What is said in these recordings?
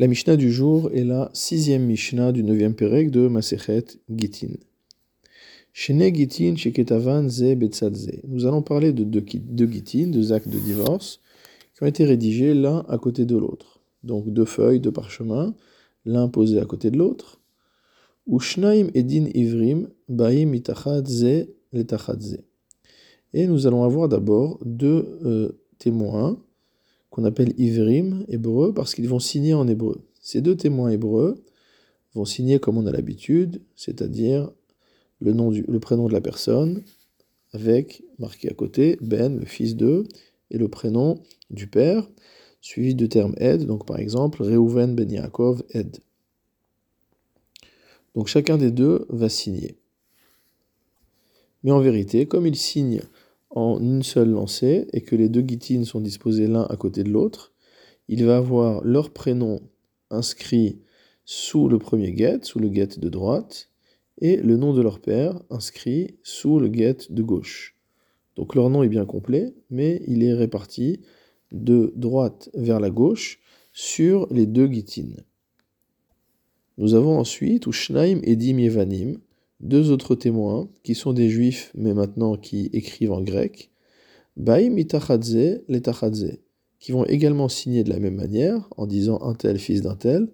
La Mishnah du jour est la sixième Mishnah du neuvième Pérec de Masechet Gitin. Shene Gitin Sheketavan Ze Betzadze. Nous allons parler de deux, deux Gitin, deux actes de divorce, qui ont été rédigés l'un à côté de l'autre. Donc deux feuilles de parchemin, l'un posé à côté de l'autre. Ushnaim Edin Ivrim Baim. Et nous allons avoir d'abord deux euh, témoins qu'on appelle Ivrim, hébreux, parce qu'ils vont signer en hébreu. Ces deux témoins hébreux vont signer comme on a l'habitude, c'est-à-dire le, le prénom de la personne, avec marqué à côté Ben, le fils d'eux, et le prénom du père, suivi du terme Ed, donc par exemple Reuven Ben Yaakov Ed. Donc chacun des deux va signer. Mais en vérité, comme ils signent en une seule lancée et que les deux guitines sont disposées l'un à côté de l'autre, il va avoir leur prénom inscrit sous le premier guet, sous le guet de droite, et le nom de leur père inscrit sous le guet de gauche. Donc leur nom est bien complet, mais il est réparti de droite vers la gauche sur les deux guitines. Nous avons ensuite Ushnaim Edim Yevanim, deux autres témoins, qui sont des juifs, mais maintenant qui écrivent en grec, Baim itachadze letachadze, qui vont également signer de la même manière, en disant un tel fils d'un tel,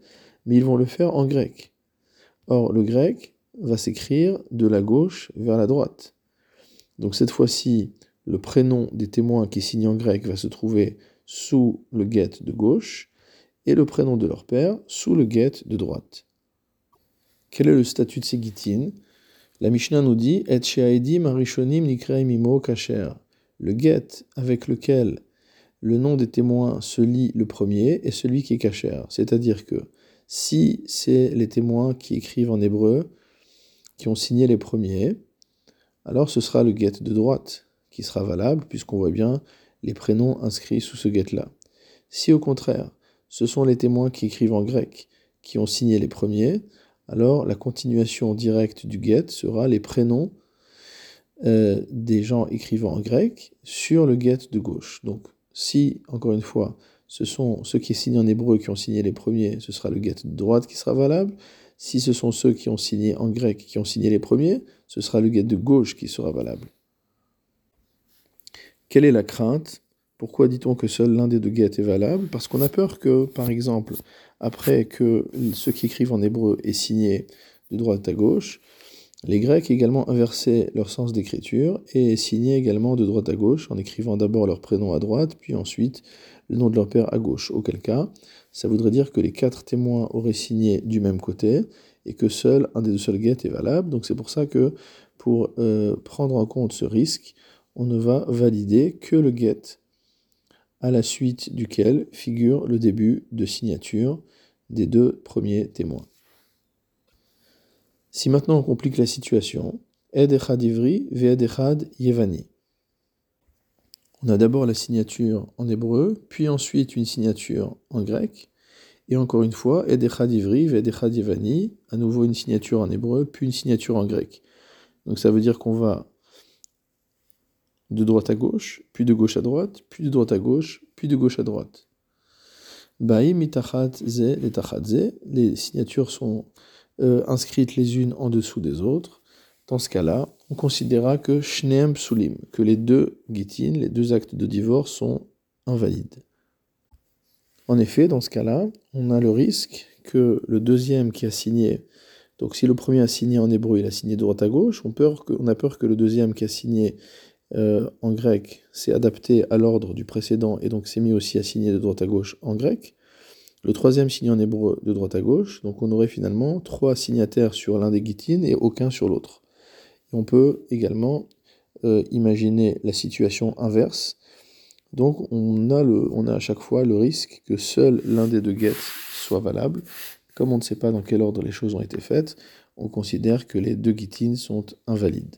mais ils vont le faire en grec. Or, le grec va s'écrire de la gauche vers la droite. Donc cette fois-ci, le prénom des témoins qui signent en grec va se trouver sous le guet de gauche, et le prénom de leur père sous le guet de droite. Quel est le statut de ces guitines? La Mishnah nous dit Et marishonim imo kacher. Le get avec lequel le nom des témoins se lit le premier est celui qui est kacher. C'est-à-dire que si c'est les témoins qui écrivent en hébreu qui ont signé les premiers, alors ce sera le get de droite qui sera valable, puisqu'on voit bien les prénoms inscrits sous ce get-là. Si au contraire, ce sont les témoins qui écrivent en grec qui ont signé les premiers, alors la continuation directe du get sera les prénoms euh, des gens écrivant en grec sur le get de gauche. Donc si, encore une fois, ce sont ceux qui signent en hébreu qui ont signé les premiers, ce sera le get de droite qui sera valable. Si ce sont ceux qui ont signé en grec qui ont signé les premiers, ce sera le get de gauche qui sera valable. Quelle est la crainte? Pourquoi dit-on que seul l'un des deux get est valable? Parce qu'on a peur que, par exemple, après que ceux qui écrivent en hébreu aient signé de droite à gauche, les Grecs également inversaient leur sens d'écriture et signaient également de droite à gauche en écrivant d'abord leur prénom à droite, puis ensuite le nom de leur père à gauche. Auquel cas, ça voudrait dire que les quatre témoins auraient signé du même côté et que seul un des deux seuls get est valable. Donc c'est pour ça que pour euh, prendre en compte ce risque, on ne va valider que le get à la suite duquel figure le début de signature des deux premiers témoins. Si maintenant on complique la situation, Ed Yevani. On a d'abord la signature en hébreu, puis ensuite une signature en grec, et encore une fois, Ed Yevani, à nouveau une signature en hébreu, puis une signature en grec. Donc ça veut dire qu'on va de droite à gauche, puis de gauche à droite, puis de droite à gauche, puis de gauche à droite. Les signatures sont euh, inscrites les unes en dessous des autres. Dans ce cas-là, on considérera que shneem psulim, que les deux gitin, les deux actes de divorce sont invalides. En effet, dans ce cas-là, on a le risque que le deuxième qui a signé, donc si le premier a signé en hébreu, il a signé de droite à gauche, on a peur que le deuxième qui a signé euh, en grec s'est adapté à l'ordre du précédent et donc s'est mis aussi à signer de droite à gauche en grec. Le troisième signe en hébreu de droite à gauche, donc on aurait finalement trois signataires sur l'un des guitines et aucun sur l'autre. On peut également euh, imaginer la situation inverse. Donc on a, à chaque fois le risque que seul l'un des deux get soit valable. Comme on ne sait pas dans quel ordre les choses ont été faites, on considère que les deux guitines sont invalides.